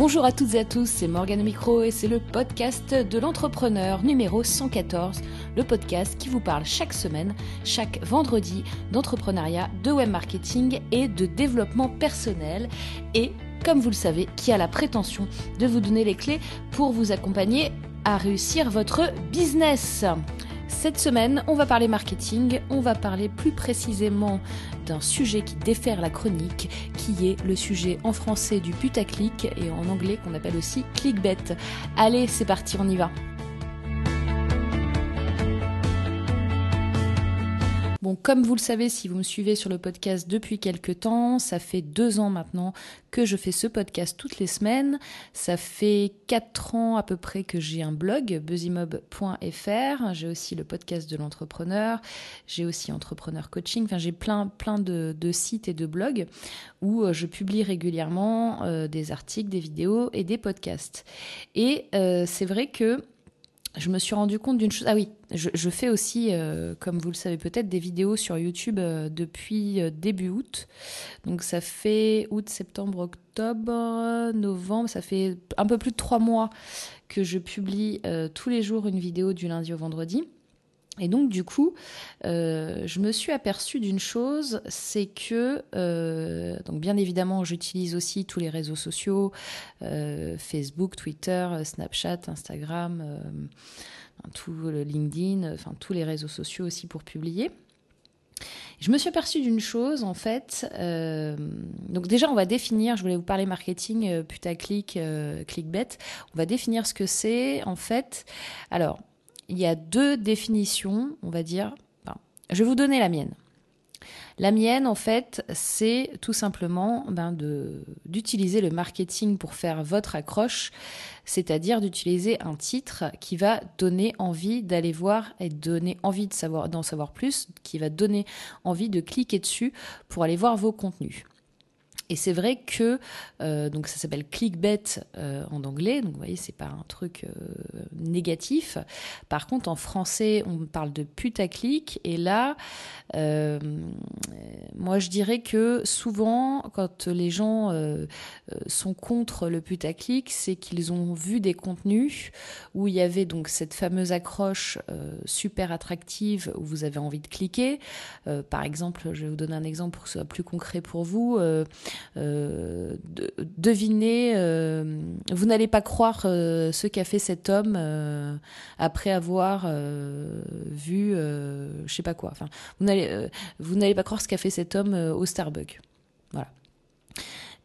Bonjour à toutes et à tous, c'est Morgane Micro et c'est le podcast de l'entrepreneur numéro 114, le podcast qui vous parle chaque semaine, chaque vendredi, d'entrepreneuriat, de web marketing et de développement personnel et, comme vous le savez, qui a la prétention de vous donner les clés pour vous accompagner à réussir votre business? Cette semaine, on va parler marketing, on va parler plus précisément d'un sujet qui défère la chronique, qui est le sujet en français du putaclic et en anglais qu'on appelle aussi clickbait. Allez, c'est parti, on y va. Bon, comme vous le savez, si vous me suivez sur le podcast depuis quelques temps, ça fait deux ans maintenant que je fais ce podcast toutes les semaines. Ça fait quatre ans à peu près que j'ai un blog, buzzimob.fr. J'ai aussi le podcast de l'entrepreneur. J'ai aussi entrepreneur coaching. Enfin, j'ai plein, plein de, sites et de blogs où euh, je publie régulièrement euh, des articles, des vidéos et des podcasts. Et euh, c'est vrai que je me suis rendu compte d'une chose. Ah oui, je, fais aussi, euh, comme vous le savez peut-être, des vidéos sur YouTube euh, depuis euh, début août. Donc ça fait août, septembre, octobre, novembre. Ça fait un peu plus de trois mois que je publie tous les jours une vidéo du lundi au vendredi. Et donc du coup, euh, je me suis aperçue d'une chose, c'est que, euh, donc bien évidemment, j'utilise aussi tous les réseaux sociaux, euh, Facebook, Twitter, Snapchat, Instagram, tout le LinkedIn, enfin tous les réseaux sociaux aussi pour publier. Je me suis aperçue d'une chose, en fait. donc déjà, on va définir, je voulais vous parler marketing, putaclic, clickbait. On va définir ce que c'est, en fait. Alors, il y a deux définitions, on va dire. je vais vous donner la mienne. La mienne, en fait, c'est tout simplement ben, d'utiliser le marketing pour faire votre accroche, c'est-à-dire d'utiliser un titre qui va donner envie d'aller voir et donner envie d'en savoir plus, qui va donner envie de cliquer dessus pour aller voir vos contenus. Et c'est vrai que euh, donc ça s'appelle clickbait euh, en anglais, donc vous voyez c'est pas un truc euh, négatif. Par contre en français on parle de putaclic et là moi je dirais que souvent quand les gens sont contre le putaclic, c'est qu'ils ont vu des contenus où il y avait donc cette fameuse accroche super attractive où vous avez envie de cliquer. par exemple, je vais vous donner un exemple pour que ce soit plus concret pour vous. Euh, devinez, euh, vous n'allez pas croire euh, ce qu'a fait cet homme après avoir vu, je sais pas quoi. Enfin, vous n'allez, vous n'allez pas croire ce qu'a fait cet homme au Starbucks. Voilà.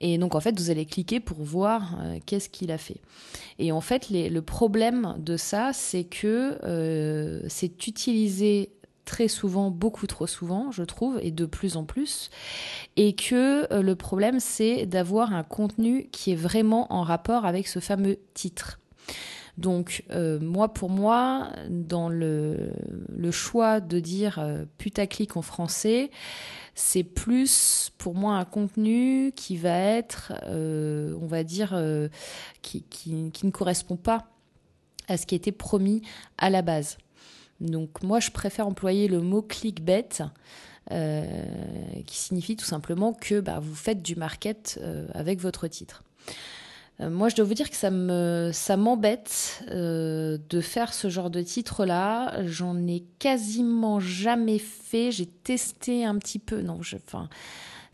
Et donc en fait, vous allez cliquer pour voir qu'est-ce qu'il a fait. Et en fait, le problème de ça, c'est que c'est utilisé très souvent, beaucoup trop souvent, je trouve, et de plus en plus. Et que euh, le problème, c'est d'avoir un contenu qui est vraiment en rapport avec ce fameux titre. Donc euh, moi pour moi, dans le, choix de dire euh, putaclic en français, c'est plus pour moi un contenu qui va être, on va dire, qui, qui ne correspond pas à ce qui était promis à la base. Donc moi, je préfère employer le mot clickbait. Euh, qui signifie tout simplement que bah, vous faites du market euh, avec votre titre. Euh, moi, je dois vous dire que ça me ça m'embête de faire ce genre de titre là. J'en ai quasiment jamais fait. J'ai testé un petit peu. Non, je, enfin,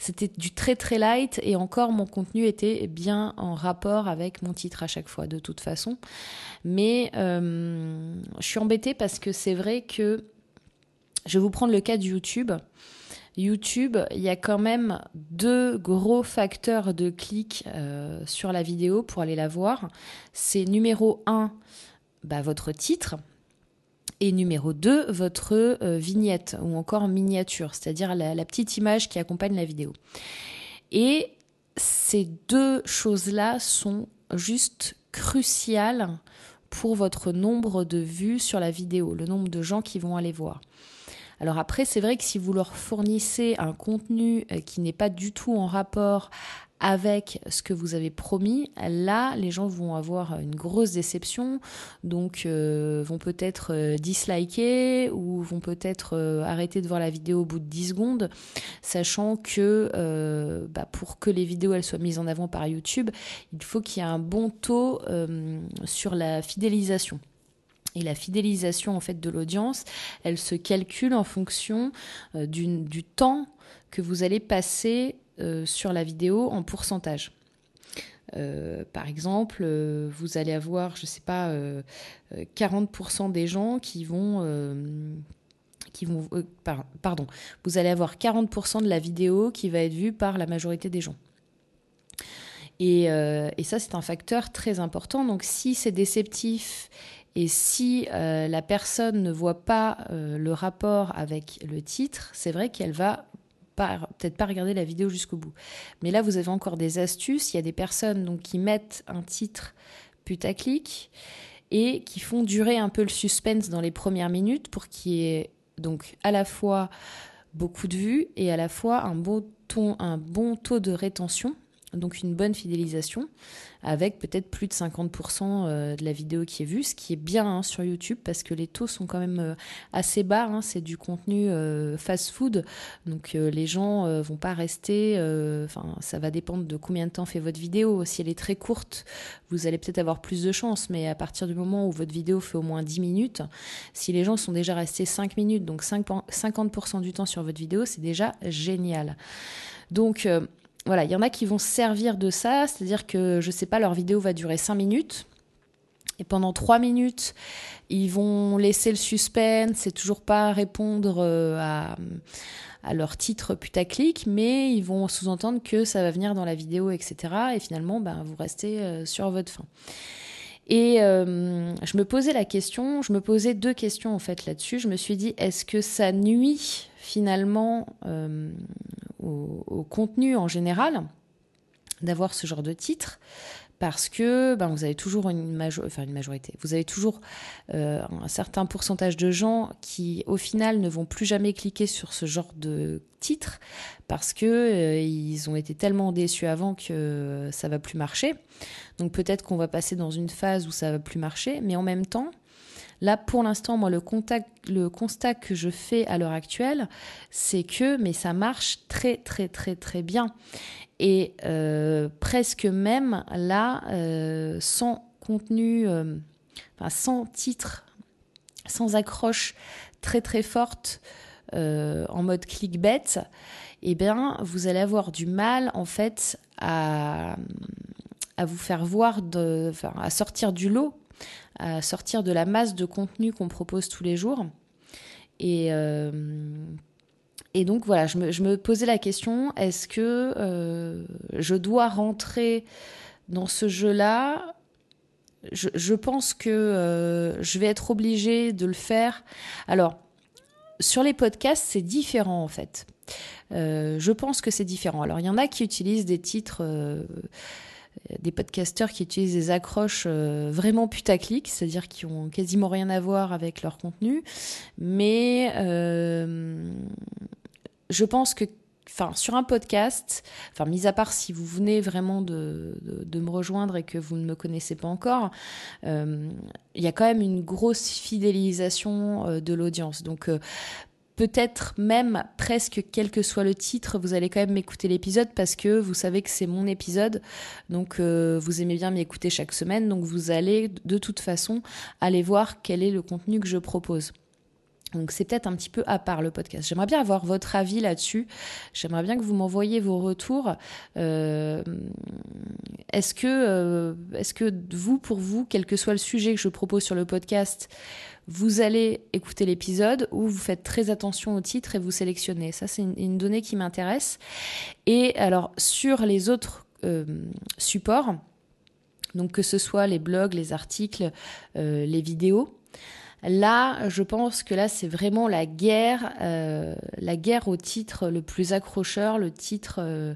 c'était du très très light et encore mon contenu était bien en rapport avec mon titre à chaque fois de toute façon. Mais euh, je suis embêtée parce que c'est vrai que je vais vous prendre le cas de YouTube. YouTube, il y a quand même deux gros facteurs de clic euh, sur la vidéo pour aller la voir. C'est numéro un, bah, votre titre. Et numéro 2, votre euh, vignette ou encore miniature, c'est-à-dire la, petite image qui accompagne la vidéo. Et ces deux choses-là sont juste cruciales pour votre nombre de vues sur la vidéo, le nombre de gens qui vont aller voir. Alors après, c'est vrai que si vous leur fournissez un contenu qui n'est pas du tout en rapport avec ce que vous avez promis, là, les gens vont avoir une grosse déception, donc euh, vont peut-être euh, disliker ou vont peut-être euh, arrêter de voir la vidéo au bout de 10 secondes, sachant que bah, pour que les vidéos elles soient mises en avant par YouTube, il faut qu'il y ait un bon taux sur la fidélisation. Et la fidélisation en fait de l'audience, elle se calcule en fonction du temps que vous allez passer sur la vidéo en pourcentage. Euh, par exemple, euh, vous allez avoir, je ne sais pas, 40% des gens qui vont... pardon, vous allez avoir 40% de la vidéo qui va être vue par la majorité des gens. Et ça, c'est un facteur très important. Donc, si c'est déceptif et si la personne ne voit pas le rapport avec le titre, c'est vrai qu'elle va peut-être pas regarder la vidéo jusqu'au bout. Mais là, vous avez encore des astuces. Il y a des personnes qui mettent un titre putaclic et qui font durer un peu le suspense dans les premières minutes pour qu'il y ait donc à la fois beaucoup de vues et à la fois un bon taux de rétention donc une bonne fidélisation avec peut-être plus de 50% euh, de la vidéo qui est vue, ce qui est bien hein, sur YouTube parce que les taux sont quand même euh, assez bas. Hein. c'est du contenu euh, fast-food, donc les gens vont pas rester. Enfin, ça va dépendre de combien de temps fait votre vidéo. Si elle est très courte, vous allez peut-être avoir plus de chance, mais à partir du moment où votre vidéo fait au moins 10 minutes, si les gens sont déjà restés 5 minutes, donc 50% du temps sur votre vidéo, c'est déjà génial. Donc voilà, il y en a qui vont servir de ça, c'est-à-dire que, je sais pas, leur vidéo va durer 5 minutes. Et pendant 3 minutes, ils vont laisser le suspense et toujours pas répondre euh, à, leur titre putaclic, mais ils vont sous-entendre que ça va venir dans la vidéo, etc. Et finalement, ben, vous restez euh, sur votre fin. Et euh, je me posais la question, je me posais deux questions en fait là-dessus. Je me suis dit, est-ce que ça nuit finalement au, contenu en général d'avoir ce genre de titre parce que ben, vous avez toujours une, majorité, vous avez toujours euh, un certain pourcentage de gens qui, au final, ne vont plus jamais cliquer sur ce genre de titre parce que euh, ils ont été tellement déçus avant que ça va plus marcher. Donc peut-être qu'on va passer dans une phase où ça va plus marcher, mais en même temps, Là, pour l'instant, moi, le, constat que je fais à l'heure actuelle, c'est que, mais ça marche très, très, très, très bien. Et euh, presque même là, euh, sans contenu, euh, sans titre, sans accroche très, très forte en mode clickbait, eh bien, vous allez avoir du mal, en fait, à, vous faire voir, à sortir du lot à sortir de la masse de contenu qu'on propose tous les jours. Et, euh, donc voilà, je me, posais la question, est-ce que euh, je dois rentrer dans ce jeu-là? Je, je, pense que euh, je vais être obligée de le faire. Alors, sur les podcasts, c'est différent en fait. je pense que c'est différent. Alors, il y en a qui utilisent des titres des podcasteurs qui utilisent des accroches euh, vraiment putaclic, c'est-à-dire qui ont quasiment rien à voir avec leur contenu. Mais euh, je pense que sur un podcast, enfin, mis à part si vous venez vraiment de, me rejoindre et que vous ne me connaissez pas encore, euh, il y a quand même une grosse fidélisation de l'audience. Donc, peut-être même presque quel que soit le titre, vous allez quand même m'écouter l'épisode parce que vous savez que c'est mon épisode, donc euh, vous aimez bien m'écouter chaque semaine, donc vous allez de toute façon aller voir quel est le contenu que je propose. Donc c'est peut-être un petit peu à part le podcast. J'aimerais bien avoir votre avis là-dessus. J'aimerais bien que vous m'envoyiez vos retours. Euh, est-ce que, euh, est-ce que vous, pour vous, quel que soit le sujet que je propose sur le podcast, vous allez écouter l'épisode ou vous faites très attention au titre et vous sélectionnez? Ça, c'est une, donnée qui m'intéresse. Et alors, sur les autres euh, supports, donc que ce soit les blogs, les articles, les vidéos, Là, je pense que là, c'est vraiment la guerre, euh, la guerre au titre le plus accrocheur, le titre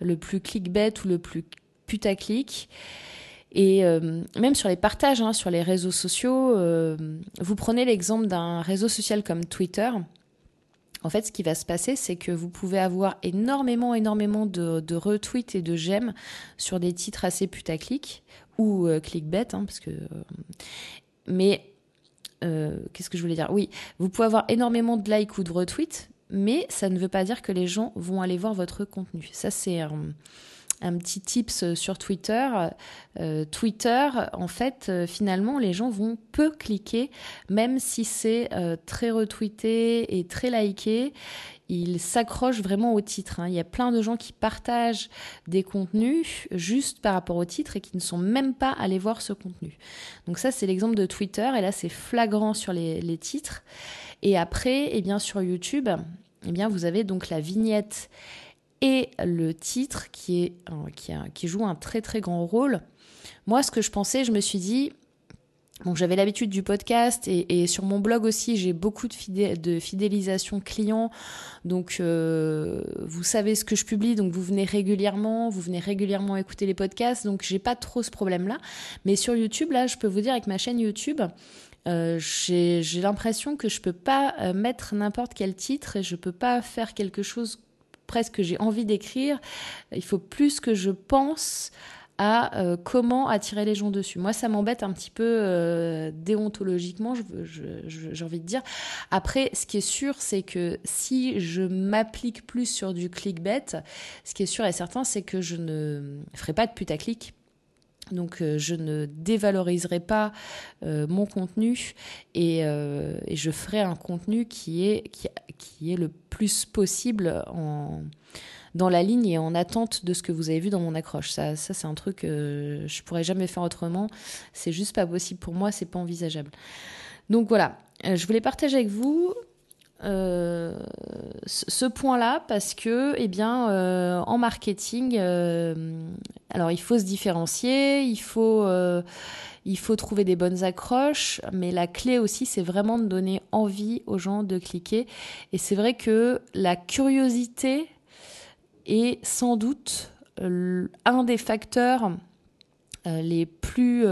le plus clickbait ou le plus putaclic. Et euh, même sur les partages, hein, sur les réseaux sociaux, euh, vous prenez l'exemple d'un réseau social comme Twitter. en fait, ce qui va se passer, c'est que vous pouvez avoir énormément, énormément de, retweets et de j'aime sur des titres assez putaclic ou euh, clickbait, hein, parce que. Euh, mais euh, qu'est-ce que je voulais dire? Oui, vous pouvez avoir énormément de likes ou de retweets, mais ça ne veut pas dire que les gens vont aller voir votre contenu. Ça, c'est un petit tips sur Twitter. Euh, Twitter, en fait, euh, finalement, les gens vont peu cliquer, même si c'est euh, très retweeté et très liké. Ils s'accrochent vraiment au titre. Hein. Il y a plein de gens qui partagent des contenus juste par rapport au titre et qui ne sont même pas allés voir ce contenu. Donc ça, c'est l'exemple de Twitter. Et là, c'est flagrant sur les, titres. Et après, eh bien, sur YouTube, eh bien, vous avez donc la vignette et le titre qui, est, qui joue un très très grand rôle. Moi, ce que je pensais, je me suis dit, Bon, j'avais l'habitude du podcast et, sur mon blog aussi, j'ai beaucoup de, fidélisation client. Donc, euh, vous savez ce que je publie, donc vous venez régulièrement, vous venez régulièrement écouter les podcasts. Donc, j'ai pas trop ce problème-là. Mais sur YouTube, là, je peux vous dire avec ma chaîne YouTube, euh, j'ai l'impression que je peux pas euh, mettre n'importe quel titre et je peux pas faire quelque chose presque j'ai envie d'écrire. Il faut plus que je pense à euh, comment attirer les gens dessus. Moi, ça m'embête un petit peu euh, déontologiquement, j'ai envie de dire. Après, ce qui est sûr, c'est que si je m'applique plus sur du clickbait, ce qui est sûr et certain, c'est que je ne ferai pas de putaclic donc euh, je ne dévaloriserai pas mon contenu et, je ferai un contenu qui est, qui, est le plus possible en, dans la ligne et en attente de ce que vous avez vu dans mon accroche. Ça, ça c'est un truc que je pourrais jamais faire autrement. C'est juste pas possible pour moi, c'est pas envisageable. Donc voilà, je voulais partager avec vous euh, ce point-là parce que, eh bien, euh, en marketing, euh, alors il faut se différencier, il faut, il faut trouver des bonnes accroches, mais la clé aussi, c'est vraiment de donner envie aux gens de cliquer. Et c'est vrai que la curiosité est sans doute un des facteurs les plus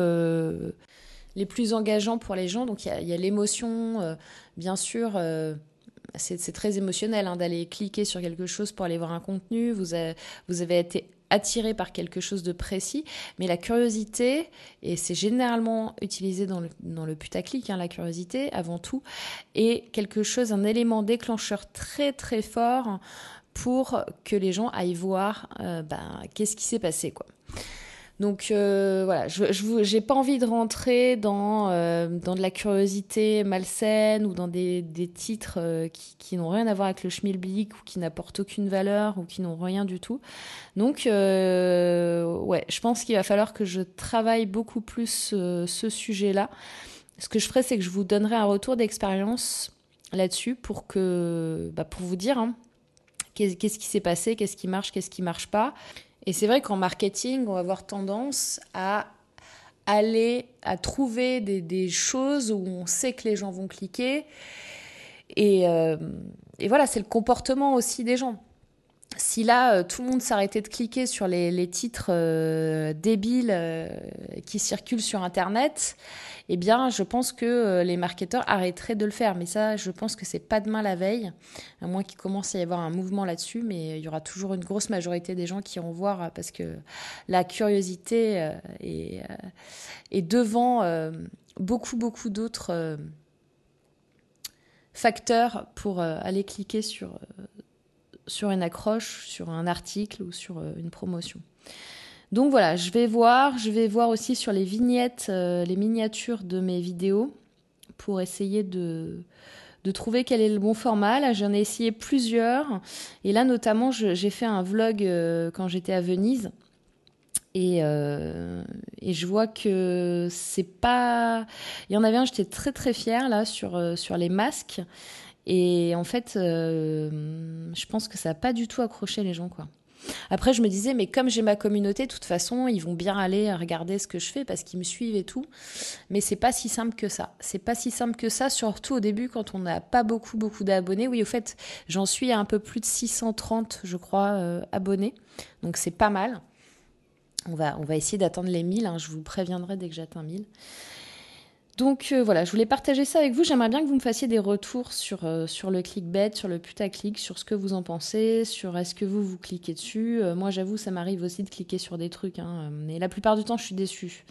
les plus engageants pour les gens. Donc il y a, l'émotion, bien sûr c'est très émotionnel hein, d'aller cliquer sur quelque chose pour aller voir un contenu. Vous avez, vous avez été attiré par quelque chose de précis, mais la curiosité, et c'est généralement utilisé dans le, dans le putaclic, hein, la curiosité avant tout, est quelque chose, un élément déclencheur très très fort pour que les gens aillent voir euh, ben, qu'est-ce qui s'est passé. quoi. Donc euh, voilà, je n'ai pas envie de rentrer dans, euh, dans de la curiosité malsaine ou dans des, des titres qui, qui n'ont rien à voir avec le schmilblick ou qui n'apportent aucune valeur ou qui n'ont rien du tout. Donc ouais, je pense qu'il va falloir que je travaille beaucoup plus ce sujet-là. Ce que je ferai, c'est que je vous donnerai un retour d'expérience là-dessus pour que bah, pour vous dire hein, qu'est-ce qui s'est passé, qu'est-ce qui marche, qu'est-ce qui marche pas. Et c'est vrai qu'en marketing, on va avoir tendance à aller à trouver des, choses où on sait que les gens vont cliquer. Et, euh, et voilà, c'est le comportement aussi des gens si là, euh, tout le monde s'arrêtait de cliquer sur les, titres euh, débiles euh, qui circulent sur Internet, eh bien, je pense que les marketeurs arrêteraient de le faire. Mais ça, je pense que c'est pas demain la veille, à moins qu'il commence à y avoir un mouvement là-dessus. Mais il y aura toujours une grosse majorité des gens qui iront voir parce que la curiosité est, est devant beaucoup, beaucoup d'autres facteurs pour aller cliquer sur sur une accroche, sur un article ou sur euh, une promotion. Donc voilà, je vais voir, je vais voir aussi sur les vignettes, euh, les miniatures de mes vidéos pour essayer de, de trouver quel est le bon format. Là, j'en ai essayé plusieurs. Et là, notamment, j'ai fait un vlog euh, quand j'étais à Venise. Et, et, je vois que c'est pas. Il y en avait un, j'étais très très fière là sur, sur les masques. Et en fait, euh, je pense que ça n'a pas du tout accroché les gens, quoi. Après, je me disais, mais comme j'ai ma communauté, de toute façon, ils vont bien aller regarder ce que je fais parce qu'ils me suivent et tout. Mais c'est pas si simple que ça. C'est pas si simple que ça, surtout au début quand on n'a pas beaucoup, beaucoup d'abonnés. Oui, au fait, j'en suis à un peu plus de 630, je crois, euh, abonnés. Donc c'est pas mal. On va, on va essayer d'atteindre les 1000. Hein. Je vous préviendrai dès que j'atteins 1000. Donc euh, voilà, je voulais partager ça avec vous. J'aimerais bien que vous me fassiez des retours sur, euh, sur le clickbait, sur le putaclic, sur ce que vous en pensez, sur est-ce que vous vous cliquez dessus. Euh, moi j'avoue, ça m'arrive aussi de cliquer sur des trucs, hein, mais la plupart du temps je suis déçue.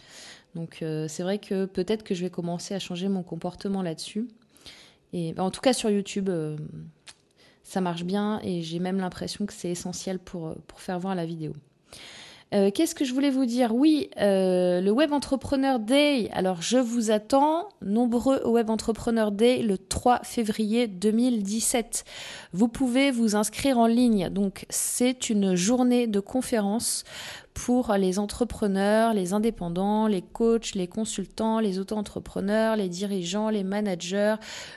Donc c'est vrai que peut-être que je vais commencer à changer mon comportement là-dessus. Et bah, en tout cas sur YouTube, ça marche bien et j'ai même l'impression que c'est essentiel pour faire voir la vidéo. Euh, qu'est-ce que je voulais vous dire? Oui, euh, le Web Entrepreneur Day. Alors, je vous attends nombreux au Web Entrepreneur Day le 3 février 2017. Vous pouvez vous inscrire en ligne. Donc, c'est une journée de conférence pour les entrepreneurs, les indépendants, les coachs, les consultants, les auto-entrepreneurs, les dirigeants, les managers,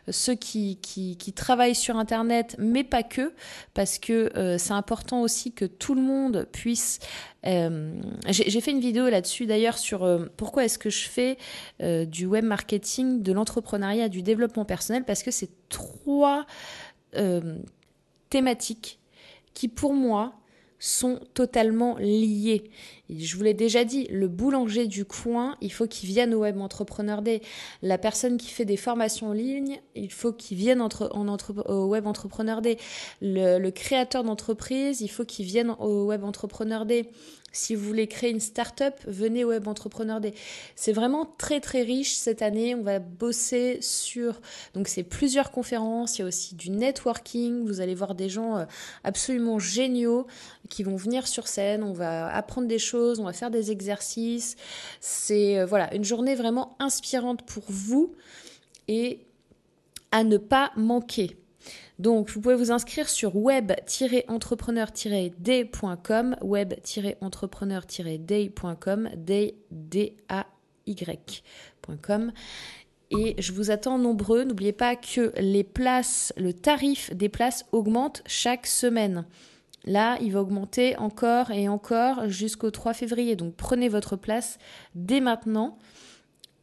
ceux qui, qui, travaillent sur Internet, mais pas que, parce que euh, c'est important aussi que tout le monde puisse... Euh, j'ai fait une vidéo là-dessus d'ailleurs sur euh, pourquoi est-ce que je fais du web marketing, de l'entrepreneuriat, du développement personnel, parce que c'est trois thématiques qui pour moi sont totalement liés. je vous l'ai déjà dit, le boulanger du coin, il faut qu'il vienne au Web Entrepreneur Day. La personne qui fait des formations en ligne, il faut qu'il vienne entre, en au Web Entrepreneur Day. Le, le créateur d'entreprise, il faut qu'il vienne au Web Entrepreneur Day. Si vous voulez créer une start-up, venez au Web Entrepreneur Day. C'est vraiment très très riche cette année. On va bosser sur donc c'est plusieurs conférences. Il y a aussi du networking. Vous allez voir des gens euh, absolument géniaux qui vont venir sur scène. On va apprendre des choses, on va faire des exercices. C'est euh, voilà une journée vraiment inspirante pour vous et à ne pas manquer. Donc, vous pouvez vous inscrire sur web-entrepreneur-day.com, web-entrepreneur-day.com, D-A-Y.com. Et je vous attends nombreux. N'oubliez pas que les places, le tarif des places augmente chaque semaine. Là, il va augmenter encore et encore jusqu'au 3 février. Donc prenez votre place dès maintenant.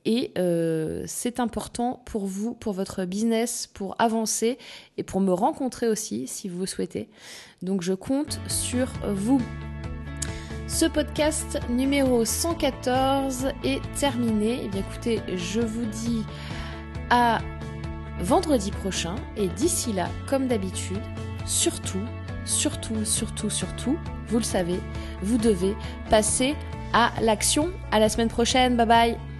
Et euh, c'est important pour vous, pour votre business, pour avancer et pour me rencontrer aussi si vous souhaitez. Donc je compte sur vous. Ce podcast numéro 114 est terminé. Eh bien écoutez, je vous dis à vendredi prochain et d'ici là, comme d'habitude, surtout, surtout, surtout, surtout, vous le savez, vous devez passer à l'action. À la semaine prochaine. Bye bye.